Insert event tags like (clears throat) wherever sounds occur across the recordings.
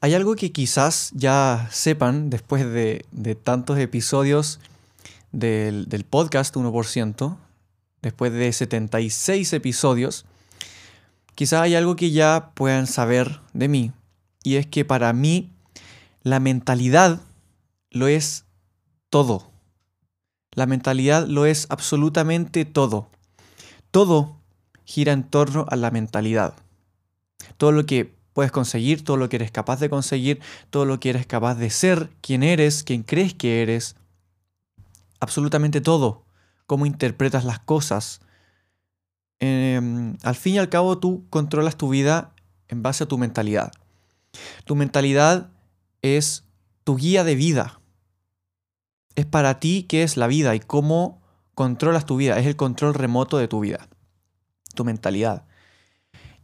Hay algo que quizás ya sepan después de, tantos episodios del, del podcast 1%, después de 76 episodios, quizás hay algo que ya puedan saber de mí, y es que para mí la mentalidad lo es todo. La mentalidad lo es absolutamente todo. Todo gira en torno a la mentalidad. Todo lo que puedes conseguir, todo lo que eres capaz de conseguir, todo lo que eres capaz de ser, quién eres, quién crees que eres, absolutamente todo, cómo interpretas las cosas. Em, al fin y al cabo tú controlas tu vida en base a tu mentalidad. Tu mentalidad es tu guía de vida. Es para ti qué es la vida y cómo controlas tu vida. Es el control remoto de tu vida. Tu mentalidad.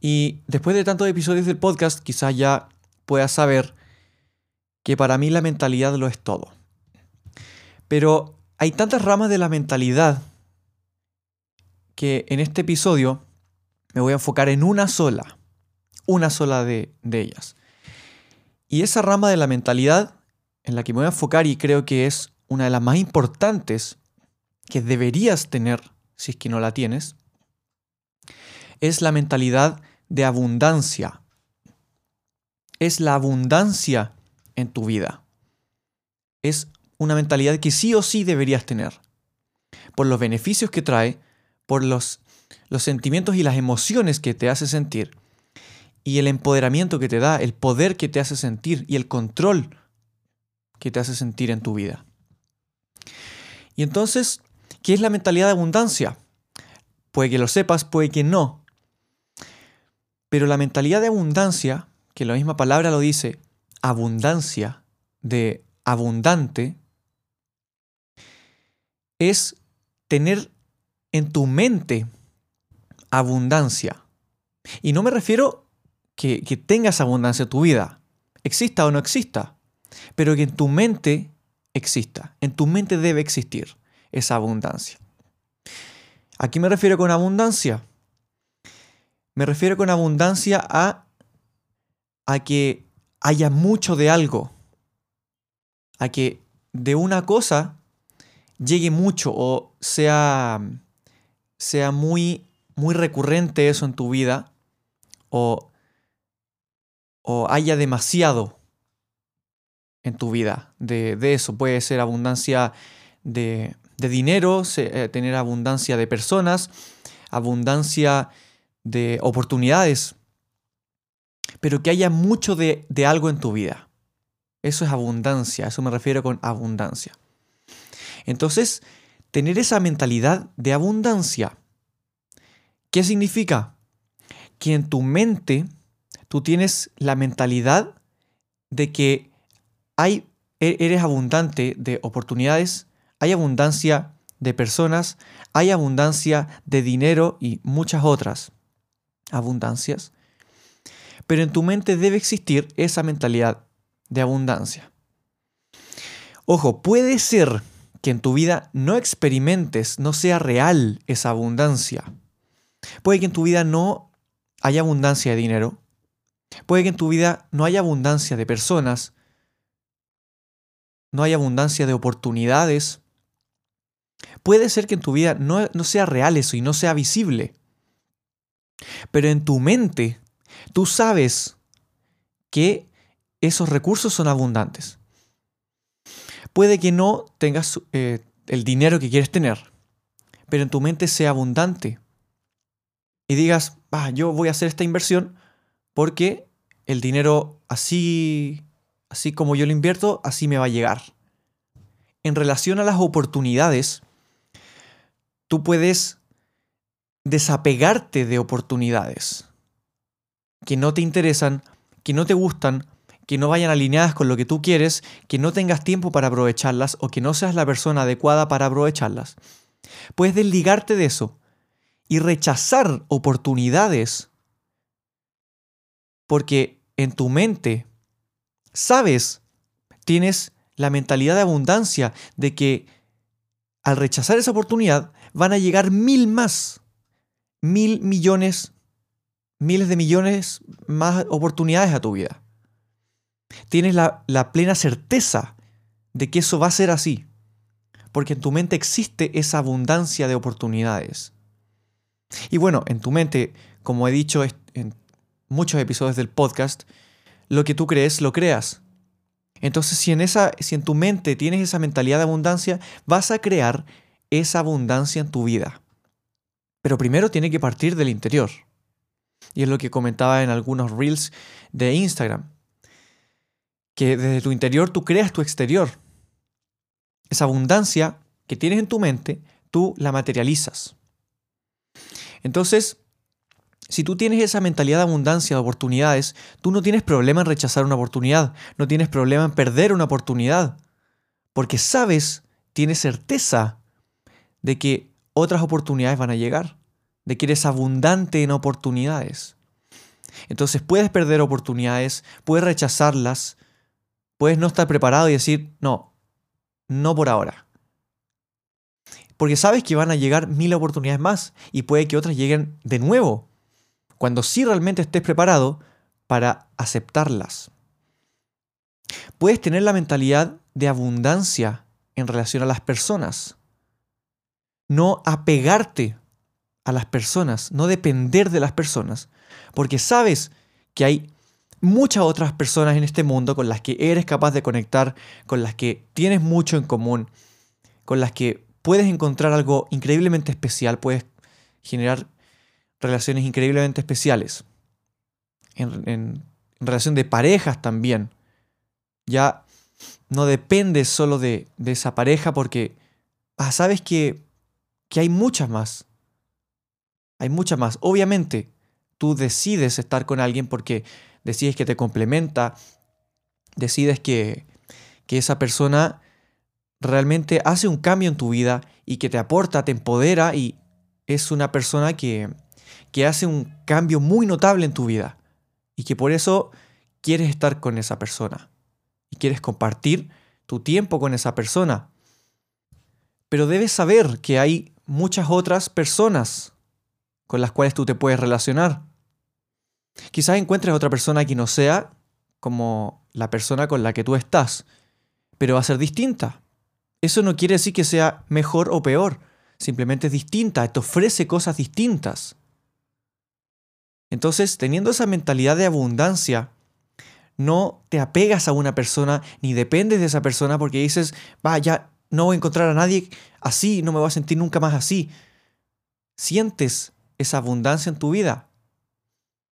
Y después de tantos episodios del podcast, quizás ya puedas saber que para mí la mentalidad lo es todo. Pero hay tantas ramas de la mentalidad que en este episodio me voy a enfocar en una sola, una sola de, ellas. Y esa rama de la mentalidad en la que me voy a enfocar y creo que es una de las más importantes que deberías tener si es que no la tienes, es la mentalidad de abundancia. Es la abundancia en tu vida. Es una mentalidad que sí o sí deberías tener. Por los beneficios que trae, por los, los sentimientos y las emociones que te hace sentir, y el empoderamiento que te da, el poder que te hace sentir y el control que te hace sentir en tu vida. Y entonces, ¿qué es la mentalidad de abundancia? Puede que lo sepas, puede que no, pero la mentalidad de abundancia, que la misma palabra lo dice, abundancia de abundante, es tener en tu mente abundancia. Y no me refiero que, tengas abundancia en tu vida, exista o no exista, pero que en tu mente exista. En tu mente debe existir esa abundancia. ¿A qué me refiero con abundancia? Me refiero con abundancia a, a que haya mucho de algo, a que de una cosa llegue mucho o sea, sea muy, muy recurrente eso en tu vida o, o haya demasiado en tu vida de, eso. Puede ser abundancia de, de dinero, eh, tener abundancia de personas, abundancia de oportunidades, pero que haya mucho de, algo en tu vida. Eso es abundancia, eso me refiero con abundancia. Entonces, tener esa mentalidad de abundancia, ¿qué significa? Que en tu mente tú tienes la mentalidad de que hay, e, eres abundante de oportunidades, hay abundancia de personas, hay abundancia de dinero y muchas otras abundancias, pero en tu mente debe existir esa mentalidad de abundancia. Ojo, puede ser que en tu vida no experimentes, no sea real esa abundancia. Puede que en tu vida no haya abundancia de dinero. Puede que en tu vida no haya abundancia de personas. No haya abundancia de oportunidades. Puede ser que en tu vida no, no sea real eso y no sea visible. Pero en tu mente, tú sabes que esos recursos son abundantes. Puede que no tengas eh, el dinero que quieres tener, pero en tu mente sea abundante. Y digas, ah, yo voy a hacer esta inversión porque el dinero así, así como yo lo invierto, así me va a llegar. En relación a las oportunidades, tú puedes desapegarte de oportunidades. que no te interesan, que no te gustan, que no vayan alineadas con lo que tú quieres, que no tengas tiempo para aprovecharlas o que no seas la persona adecuada para aprovecharlas. Puedes desligarte de eso y rechazar oportunidades porque en tu mente sabes, tienes la mentalidad de abundancia de que al rechazar esa oportunidad van a llegar mil más, mil millones, miles de millones más oportunidades a tu vida. Tienes la, plena certeza de que eso va a ser así, porque en tu mente existe esa abundancia de oportunidades. Y bueno, en tu mente, como he dicho en muchos episodios del podcast, lo que tú crees, lo creas. Entonces, si en, esa, si en tu mente tienes esa mentalidad de abundancia, vas a crear esa abundancia en tu vida. Pero primero tiene que partir del interior. Y es lo que comentaba en algunos reels de Instagram. Que desde tu interior tú creas tu exterior. Esa abundancia que tienes en tu mente, tú la materializas. Entonces, si tú tienes esa mentalidad de abundancia, de oportunidades, tú no tienes problema en rechazar una oportunidad, no tienes problema en perder una oportunidad, porque sabes, tienes certeza de que otras oportunidades van a llegar, de que eres abundante en oportunidades. Entonces puedes perder oportunidades, puedes rechazarlas, puedes no estar preparado y decir, no, no por ahora. Porque sabes que van a llegar mil oportunidades más y puede que otras lleguen de nuevo cuando sí realmente estés preparado para aceptarlas. Puedes tener la mentalidad de abundancia en relación a las personas. No apegarte a las personas, no depender de las personas, porque sabes que hay muchas otras personas en este mundo con las que eres capaz de conectar, con las que tienes mucho en común, con las que puedes encontrar algo increíblemente especial, puedes generar relaciones increíblemente especiales. En, relación de parejas también. Ya no depende solo de, esa pareja porque ah, sabes que, que hay muchas más. Hay muchas más. Obviamente, tú decides estar con alguien porque decides que te complementa, decides que, que esa persona realmente hace un cambio en tu vida y que te aporta, te empodera y es una persona que, que hace un cambio muy notable en tu vida y que por eso quieres estar con esa persona y quieres compartir tu tiempo con esa persona. Pero debes saber que hay muchas otras personas con las cuales tú te puedes relacionar. Quizás encuentres otra persona que no sea como la persona con la que tú estás, pero va a ser distinta. Eso no quiere decir que sea mejor o peor, simplemente es distinta, te ofrece cosas distintas. Entonces, teniendo esa mentalidad de abundancia, no te apegas a una persona ni dependes de esa persona porque dices, vaya, no voy a encontrar a nadie así, no me voy a sentir nunca más así. Sientes esa abundancia en tu vida,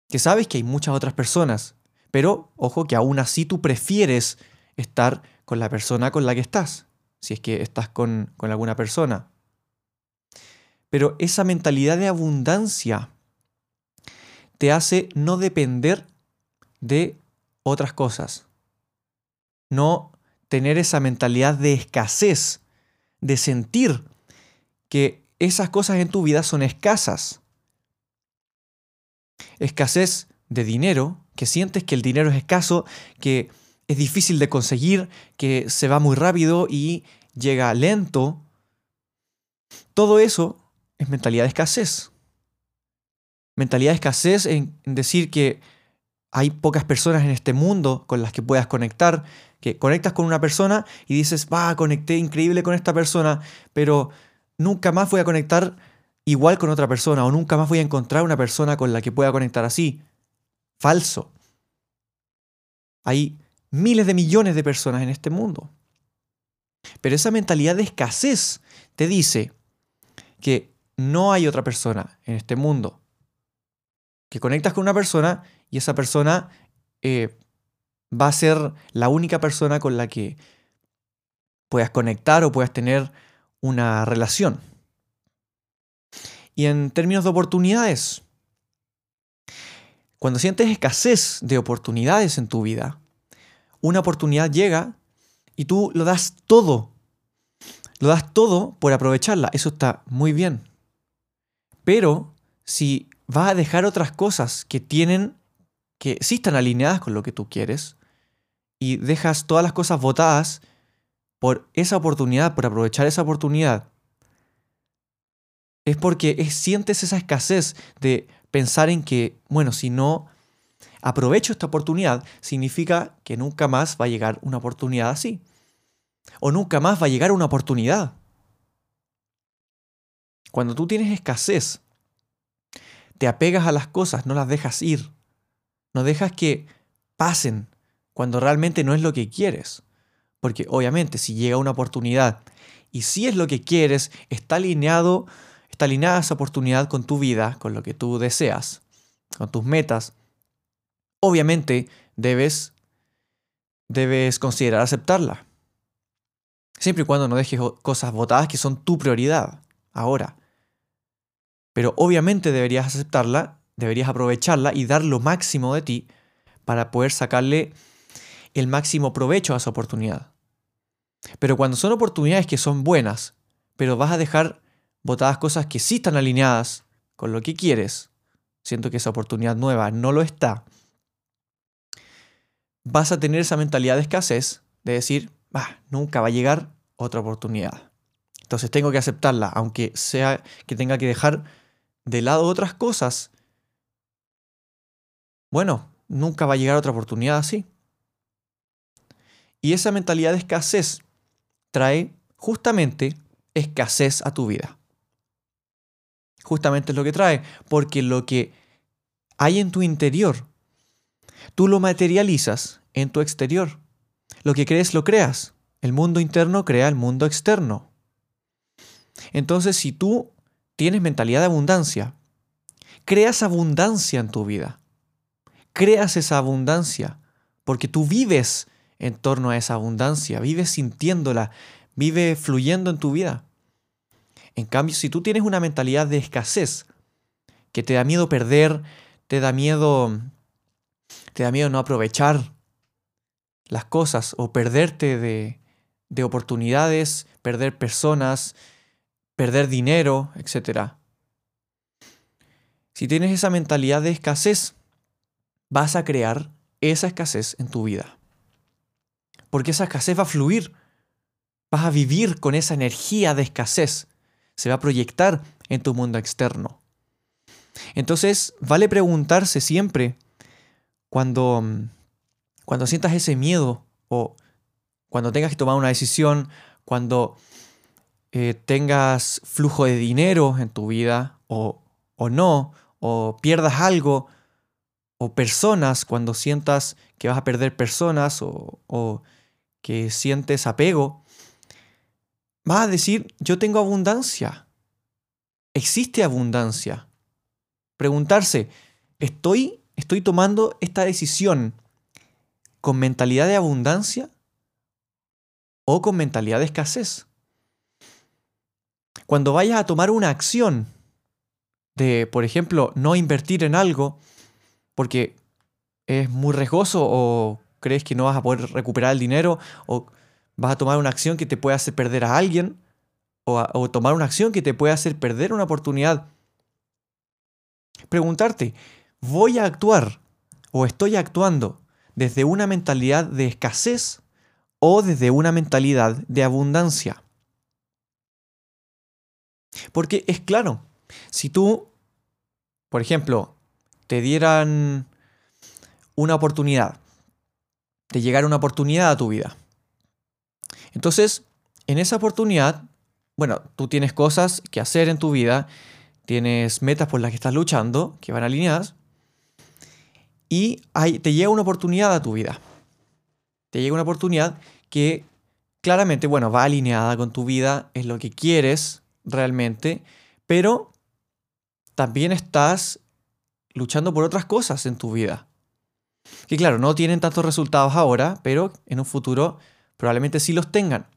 que sabes que hay muchas otras personas, pero ojo que aún así tú prefieres estar con la persona con la que estás, si es que estás con, con alguna persona. Pero esa mentalidad de abundancia te hace no depender de otras cosas. No tener esa mentalidad de escasez, de sentir que esas cosas en tu vida son escasas. Escasez de dinero, que sientes que el dinero es escaso, que es difícil de conseguir, que se va muy rápido y llega lento. Todo eso es mentalidad de escasez mentalidad de escasez en, decir que hay pocas personas en este mundo con las que puedas conectar, que conectas con una persona y dices, va, conecté increíble con esta persona, pero nunca más voy a conectar igual con otra persona o nunca más voy a encontrar una persona con la que pueda conectar así. Falso. Hay miles de millones de personas en este mundo. Pero esa mentalidad de escasez te dice que no hay otra persona en este mundo que conectas con una persona y esa persona eh, va a ser la única persona con la que puedas conectar o puedas tener una relación. Y en términos de oportunidades, Cuando sientes escasez de oportunidades en tu vida, una oportunidad llega y tú lo das todo. Lo das todo por aprovecharla. Eso está muy bien. Pero si vas a dejar otras cosas que tienen, que sí están alineadas con lo que tú quieres, y dejas todas las cosas votadas por esa oportunidad, por aprovechar esa oportunidad, es porque sientes esa escasez de pensar en que, bueno, si no aprovecho esta oportunidad, significa que nunca más va a llegar una oportunidad así. O nunca más va a llegar una oportunidad. Cuando tú tienes escasez, te apegas a las cosas, no las dejas ir. No dejas que pasen cuando realmente no es lo que quieres. Porque obviamente si llega una oportunidad y si es lo que quieres, está alineado, está alineada esa oportunidad con tu vida, con lo que tú deseas, con tus metas, obviamente debes debes considerar aceptarla. Siempre y cuando no dejes cosas votadas que son tu prioridad ahora. Pero obviamente deberías aceptarla, deberías aprovecharla y dar lo máximo de ti para poder sacarle el máximo provecho a esa oportunidad. Pero cuando son oportunidades que son buenas, pero vas a dejar votadas cosas que sí están alineadas con lo que quieres, siento que esa oportunidad nueva no lo está, vas a tener esa mentalidad de escasez de decir, bah, nunca va a llegar otra oportunidad. Entonces tengo que aceptarla, aunque sea que tenga que dejar de lado otras cosas. Bueno, nunca va a llegar otra oportunidad así. Y esa mentalidad de escasez trae justamente escasez a tu vida. Justamente es lo que trae, porque lo que hay en tu interior, tú lo materializas en tu exterior. Lo que crees lo creas. El mundo interno crea el mundo externo. Entonces, si tú tienes mentalidad de abundancia, creas abundancia en tu vida. Creas esa abundancia porque tú vives en torno a esa abundancia, vives sintiéndola, vive fluyendo en tu vida. En cambio, si tú tienes una mentalidad de escasez, que te da miedo perder, te da miedo te da miedo no aprovechar las cosas o perderte de, de oportunidades, perder personas, perder dinero, etc. Si tienes esa mentalidad de escasez, vas a crear esa escasez en tu vida. Porque esa escasez va a fluir. Vas a vivir con esa energía de escasez. Se va a proyectar en tu mundo externo. Entonces, vale preguntarse siempre cuando, cuando sientas ese miedo o cuando tengas que tomar una decisión, cuando eh, tengas flujo de dinero en tu vida o, o no, o pierdas algo, o personas, cuando sientas que vas a perder personas o, o que sientes apego, vas a decir, yo tengo abundancia. Existe abundancia. Preguntarse, ¿estoy ¿Estoy tomando esta decisión con mentalidad de abundancia o con mentalidad de escasez? Cuando vayas a tomar una acción de, por ejemplo, no invertir en algo porque es muy riesgoso o crees que no vas a poder recuperar el dinero o vas a tomar una acción que te puede hacer perder a alguien o, tomar una acción que te puede hacer perder una oportunidad. Preguntarte, voy a actuar o estoy actuando desde una mentalidad de escasez o desde una mentalidad de abundancia. Porque es claro, si tú, por ejemplo, te dieran una oportunidad, de llegar una oportunidad a tu vida. Entonces, en esa oportunidad, bueno, tú tienes cosas que hacer en tu vida, tienes metas por las que estás luchando, que van alineadas, y te llega una oportunidad a tu vida. Te llega una oportunidad que claramente, bueno, va alineada con tu vida, es lo que quieres realmente, pero también estás luchando por otras cosas en tu vida. Que claro, no tienen tantos resultados ahora, pero en un futuro probablemente sí los tengan.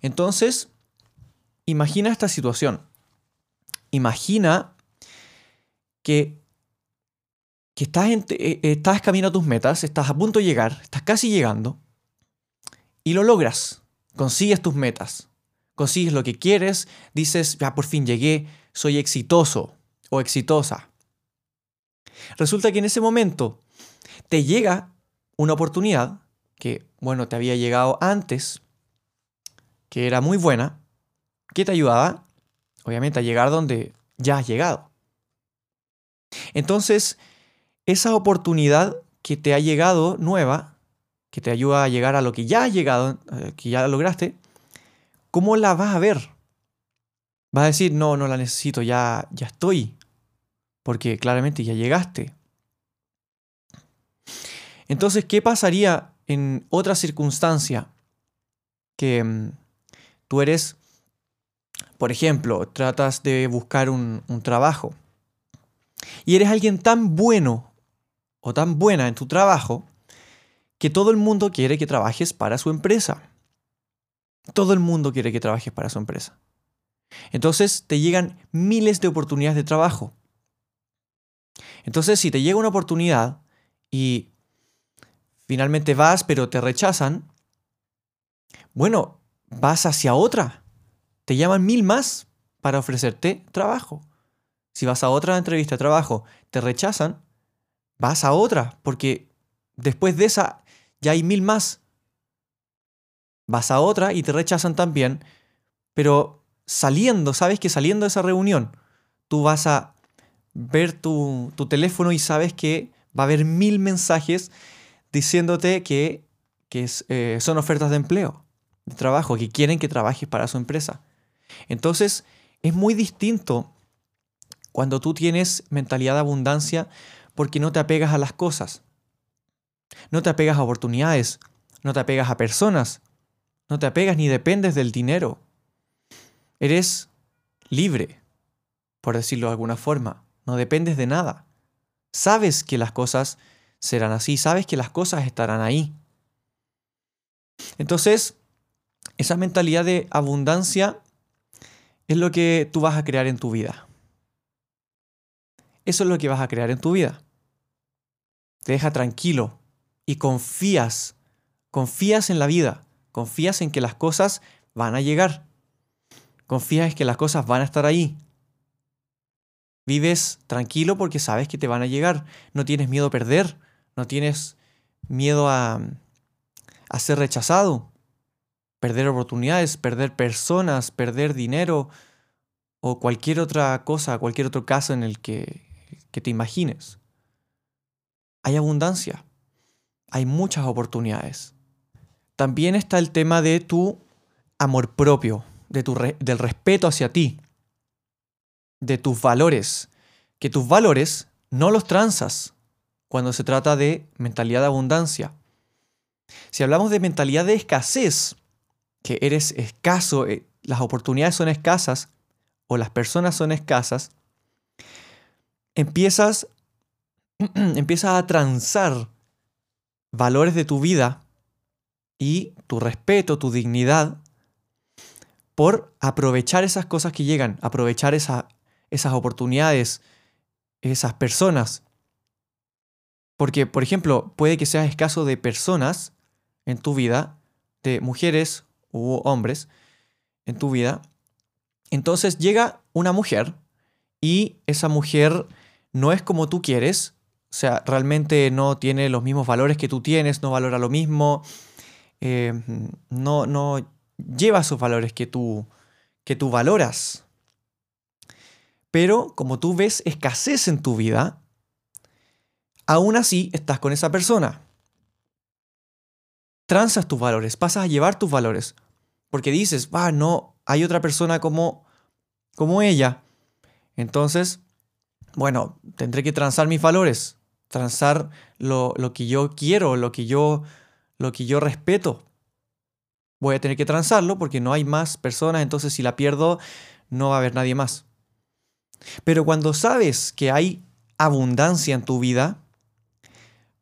Entonces, imagina esta situación. Imagina que que estás, en, eh, estás camino a tus metas, estás a punto de llegar, estás casi llegando, y lo logras, consigues tus metas, consigues lo que quieres, dices, ya por fin llegué, soy exitoso o exitosa. Resulta que en ese momento te llega una oportunidad que, bueno, te había llegado antes, que era muy buena, que te ayudaba, obviamente, a llegar donde ya has llegado. Entonces, esa oportunidad que te ha llegado nueva, que te ayuda a llegar a lo que ya has llegado, que ya lograste, ¿cómo la vas a ver? Vas a decir, no, no la necesito, ya, ya estoy, porque claramente ya llegaste. Entonces, ¿qué pasaría en otra circunstancia que mm, tú eres, por ejemplo, tratas de buscar un, un trabajo y eres alguien tan bueno o tan buena en tu trabajo que todo el mundo quiere que trabajes para su empresa. Todo el mundo quiere que trabajes para su empresa. Entonces te llegan miles de oportunidades de trabajo. Entonces, si te llega una oportunidad y finalmente vas, pero te rechazan, bueno, vas hacia otra. Te llaman mil más para ofrecerte trabajo. Si vas a otra entrevista de trabajo, te rechazan, vas a otra, porque después de esa ya hay mil más. Vas a otra y te rechazan también, pero saliendo, sabes que saliendo de esa reunión, tú vas a ver tu, teléfono y sabes que va a haber mil mensajes diciéndote que, eh, son ofertas de empleo, de trabajo, que quieren que trabajes para su empresa. Entonces, es muy distinto cuando tú tienes mentalidad de abundancia porque no te apegas a las cosas. No te apegas a oportunidades, no te apegas a personas, no te apegas ni dependes del dinero. Eres libre, por decirlo de alguna forma no dependes de nada. Sabes que las cosas serán así, sabes que las cosas estarán ahí. Entonces, esa mentalidad de abundancia es lo que tú vas a crear en tu vida. Eso es lo que vas a crear en tu vida. Te deja tranquilo y confías, confías en la vida, confías en que las cosas van a llegar, confías en que las cosas van a estar ahí, Vives tranquilo porque sabes que te van a llegar. No tienes miedo a perder. No tienes miedo a, ser rechazado. Perder oportunidades, perder personas, perder dinero o cualquier otra cosa, cualquier otro caso en el que te imagines. Hay abundancia. Hay muchas oportunidades. También está el tema de tu amor propio, de tu del respeto hacia ti de tus valores, que tus valores no los transas cuando se trata de mentalidad de abundancia. Si hablamos de mentalidad de escasez, que eres escaso, eh, las oportunidades son escasas o las personas son escasas, empiezas, (clears throat) empiezas a transar valores de tu vida y tu respeto, tu dignidad, por aprovechar esas cosas que llegan, aprovechar esa, esas oportunidades, esas personas. Porque, por ejemplo, puede que seas escaso de personas en tu vida, de mujeres u hombres en tu vida. Entonces llega una mujer y esa mujer no es como tú quieres, o sea, realmente no tiene los mismos valores que tú tienes, no valora lo mismo, eh, no, no lleva esos valores que tú, que tú valoras. Pero como tú ves escasez en tu vida, aún así estás con esa persona. Transas tus valores, pasas a llevar tus valores. Porque dices, ah, no, hay otra persona como, como ella. Entonces, bueno, tendré que transar mis valores, transar lo, lo, que yo quiero, lo que yo, lo que yo respeto. Voy a tener que transarlo porque no hay más personas, entonces si la pierdo, no va a haber nadie más. Pero cuando sabes que hay abundancia en tu vida,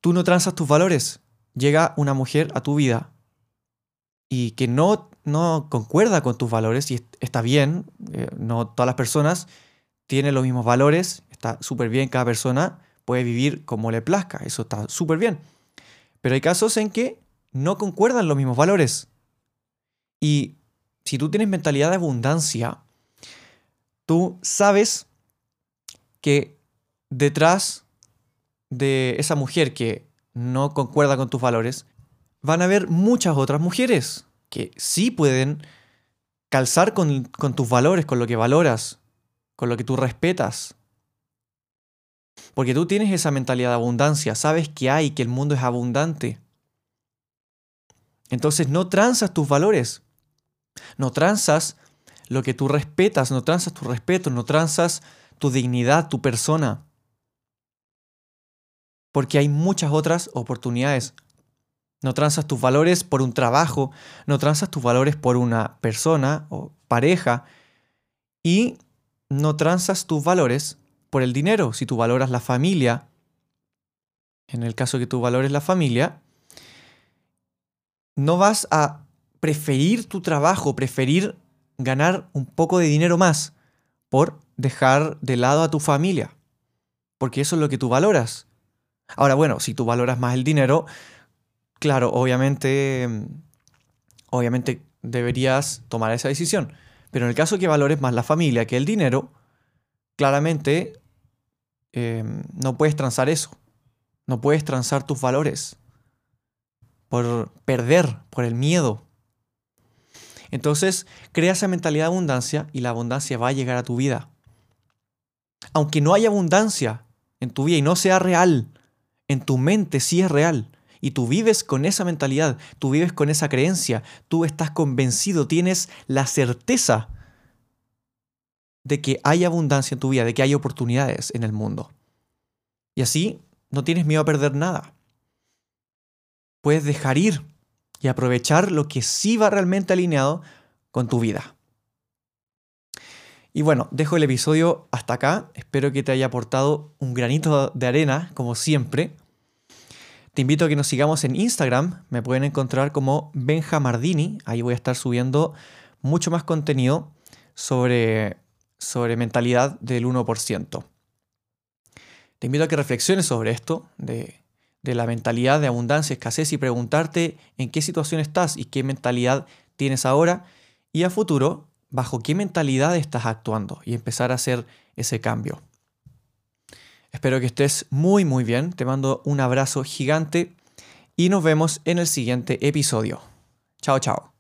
tú no transas tus valores. Llega una mujer a tu vida y que no, no concuerda con tus valores y está bien, eh, no todas las personas tienen los mismos valores, está súper bien cada persona, puede vivir como le plazca, eso está súper bien. Pero hay casos en que no concuerdan los mismos valores. Y si tú tienes mentalidad de abundancia, tú sabes que detrás de esa mujer que no concuerda con tus valores, van a haber muchas otras mujeres que sí pueden calzar con, tus valores, con lo que valoras, con lo que tú respetas. Porque tú tienes esa mentalidad de abundancia, sabes que hay, que el mundo es abundante. Entonces no transas tus valores, no transas lo que tú respetas, no transas tu respeto, no transas tu dignidad, tu persona. Porque hay muchas otras oportunidades. No transas tus valores por un trabajo, no transas tus valores por una persona o pareja y no transas tus valores por el dinero. Si tú valoras la familia, en el caso que tú valores la familia, no vas a preferir tu trabajo, preferir ganar un poco de dinero más por dejar de lado a tu familia, porque eso es lo que tú valoras. Ahora, bueno, si tú valoras más el dinero, claro, obviamente, obviamente deberías tomar esa decisión. Pero en el caso que valores más la familia que el dinero, claramente em, no puedes transar eso. No puedes transar tus valores por perder, por el miedo. Entonces, crea esa mentalidad de abundancia y la abundancia va a llegar a tu vida. Aunque no haya abundancia en tu vida y no sea real, en tu mente sí es real. Y tú vives con esa mentalidad, tú vives con esa creencia, tú estás convencido, tienes la certeza de que hay abundancia en tu vida, de que hay oportunidades en el mundo. Y así no tienes miedo a perder nada. Puedes dejar ir y aprovechar lo que sí va realmente alineado con tu vida. Y bueno, dejo el episodio hasta acá. Espero que te haya aportado un granito de arena, como siempre. Te invito a que nos sigamos en Instagram. Me pueden encontrar como Benjamardini. Ahí voy a estar subiendo mucho más contenido sobre, sobre mentalidad del 1%. Te invito a que reflexiones sobre esto, de, de la mentalidad de abundancia, escasez y preguntarte en qué situación estás y qué mentalidad tienes ahora y a futuro, bajo qué mentalidad estás actuando y empezar a hacer ese cambio. Espero que estés muy muy bien, te mando un abrazo gigante y nos vemos en el siguiente episodio. Chao, chao.